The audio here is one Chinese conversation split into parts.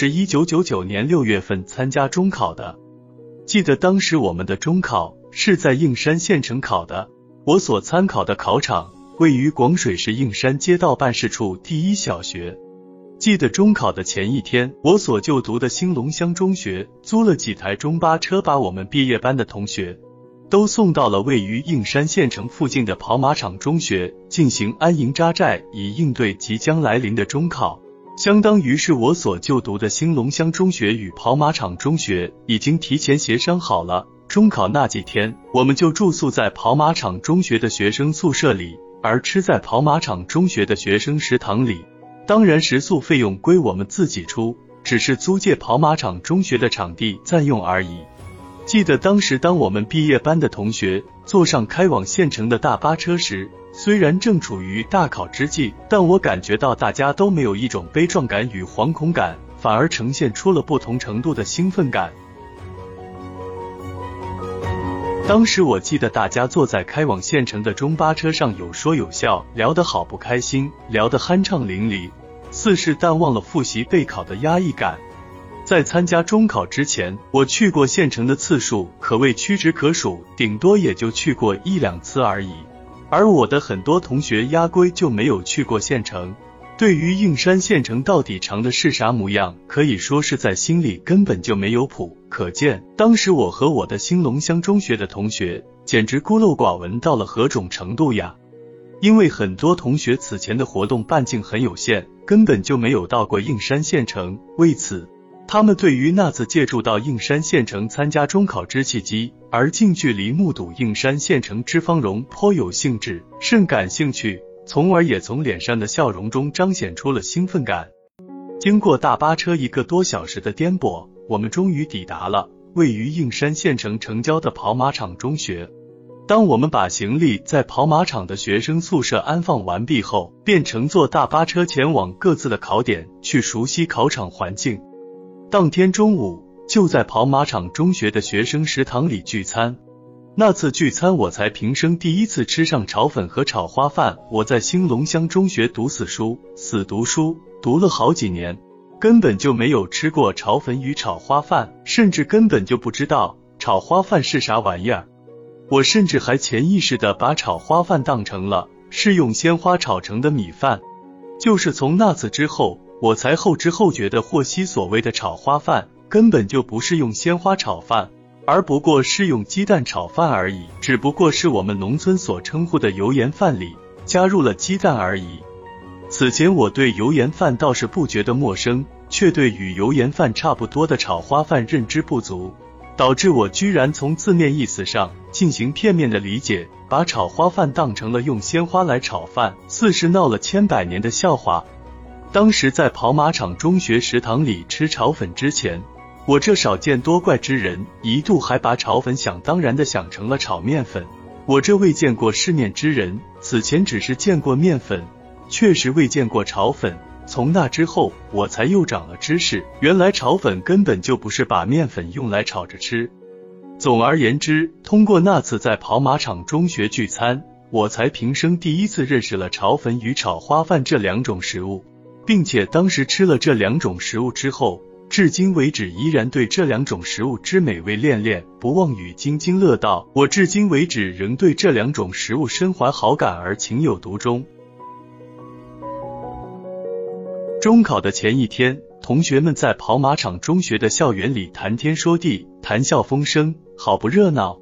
是一九九九年六月份参加中考的。记得当时我们的中考是在应山县城考的，我所参考的考场位于广水市应山街道办事处第一小学。记得中考的前一天，我所就读的兴隆乡中学租了几台中巴车，把我们毕业班的同学都送到了位于应山县城附近的跑马场中学进行安营扎寨，以应对即将来临的中考。相当于是我所就读的兴隆乡中学与跑马场中学已经提前协商好了，中考那几天我们就住宿在跑马场中学的学生宿舍里，而吃在跑马场中学的学生食堂里。当然，食宿费用归我们自己出，只是租借跑马场中学的场地暂用而已。记得当时，当我们毕业班的同学坐上开往县城的大巴车时，虽然正处于大考之际，但我感觉到大家都没有一种悲壮感与惶恐感，反而呈现出了不同程度的兴奋感。当时我记得大家坐在开往县城的中巴车上，有说有笑，聊得好不开心，聊得酣畅淋漓，似是淡忘了复习备考的压抑感。在参加中考之前，我去过县城的次数可谓屈指可数，顶多也就去过一两次而已。而我的很多同学压根就没有去过县城。对于应山县城到底长的是啥模样，可以说是在心里根本就没有谱。可见当时我和我的兴隆乡中学的同学简直孤陋寡闻到了何种程度呀！因为很多同学此前的活动半径很有限，根本就没有到过应山县城，为此他们对于那次借助到应山县城参加中考之契机，而近距离目睹应山县城之芳容颇有兴致，甚感兴趣。从而也从脸上的笑容中彰显出了兴奋感。经过大巴车一个多小时的颠簸，我们终于抵达了位于应山县城城郊的跑马场中学。当我们把行李在跑马场的学生宿舍安放完毕后，便乘坐大巴车前往各自的考点去熟悉考场环境。当天中午就在跑马场中学的学生食堂里聚餐。那次聚餐，我才平生第一次吃上炒粉和炒花饭。我在兴隆乡中学读死书，死读书，读了好几年，根本就没有吃过炒粉与炒花饭，甚至根本就不知道炒花饭是啥玩意儿。我甚至还潜意识的把炒花饭当成了是用鲜花炒成的米饭。就是从那次之后，我才后知后觉的获悉，所谓的炒花饭根本就不是用鲜花炒饭。而不过是用鸡蛋炒饭而已，只不过是我们农村所称呼的油盐饭里加入了鸡蛋而已。此前我对油盐饭倒是不觉得陌生，却对与油盐饭差不多的炒花饭认知不足，导致我居然从字面意思上进行片面的理解，把炒花饭当成了用鲜花来炒饭，似是闹了千百年的笑话。当时在跑马场中学食堂里吃炒粉之前。我这少见多怪之人，一度还把炒粉想当然的想成了炒面粉。我这未见过世面之人，此前只是见过面粉，确实未见过炒粉。从那之后，我才又长了知识，原来炒粉根本就不是把面粉用来炒着吃。总而言之，通过那次在跑马场中学聚餐，我才平生第一次认识了炒粉与炒花饭这两种食物，并且当时吃了这两种食物之后。至今为止，依然对这两种食物之美味恋恋不忘与津津乐道。我至今为止仍对这两种食物深怀好感而情有独钟。中考的前一天，同学们在跑马场中学的校园里谈天说地，谈笑风生，好不热闹。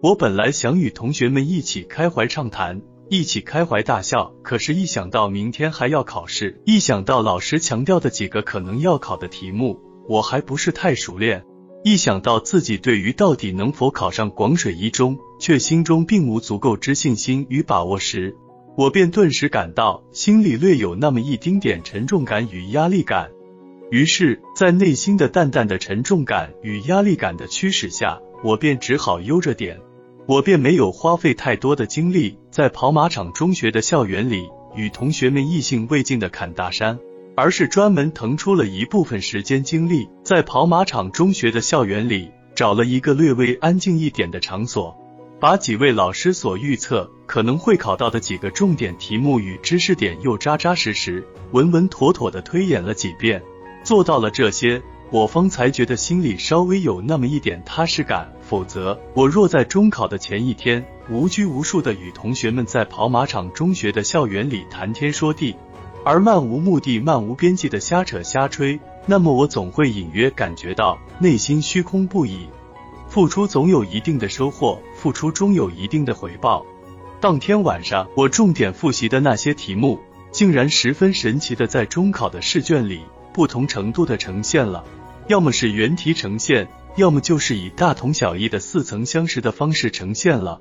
我本来想与同学们一起开怀畅谈。一起开怀大笑，可是，一想到明天还要考试，一想到老师强调的几个可能要考的题目，我还不是太熟练，一想到自己对于到底能否考上广水一中，却心中并无足够之信心与把握时，我便顿时感到心里略有那么一丁点沉重感与压力感。于是，在内心的淡淡的沉重感与压力感的驱使下，我便只好悠着点。我便没有花费太多的精力在跑马场中学的校园里与同学们意兴未尽的侃大山，而是专门腾出了一部分时间精力，在跑马场中学的校园里找了一个略微安静一点的场所，把几位老师所预测可能会考到的几个重点题目与知识点又扎扎实实、稳稳妥妥的推演了几遍。做到了这些，我方才觉得心里稍微有那么一点踏实感。否则，我若在中考的前一天无拘无束的与同学们在跑马场中学的校园里谈天说地，而漫无目的、漫无边际的瞎扯瞎吹，那么我总会隐约感觉到内心虚空不已。付出总有一定的收获，付出终有一定的回报。当天晚上，我重点复习的那些题目，竟然十分神奇的在中考的试卷里不同程度的呈现了，要么是原题呈现。要么就是以大同小异的似曾相识的方式呈现了。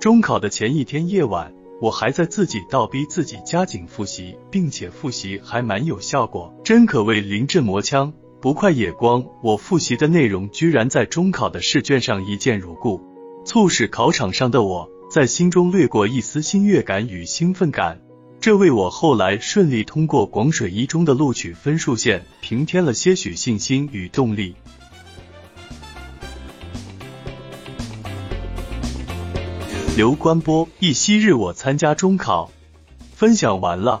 中考的前一天夜晚，我还在自己倒逼自己加紧复习，并且复习还蛮有效果，真可谓临阵磨枪，不快也光。我复习的内容居然在中考的试卷上一见如故，促使考场上的我在心中掠过一丝欣悦感与兴奋感，这为我后来顺利通过广水一中的录取分数线平添了些许信心与动力。刘关波，一昔日我参加中考，分享完了。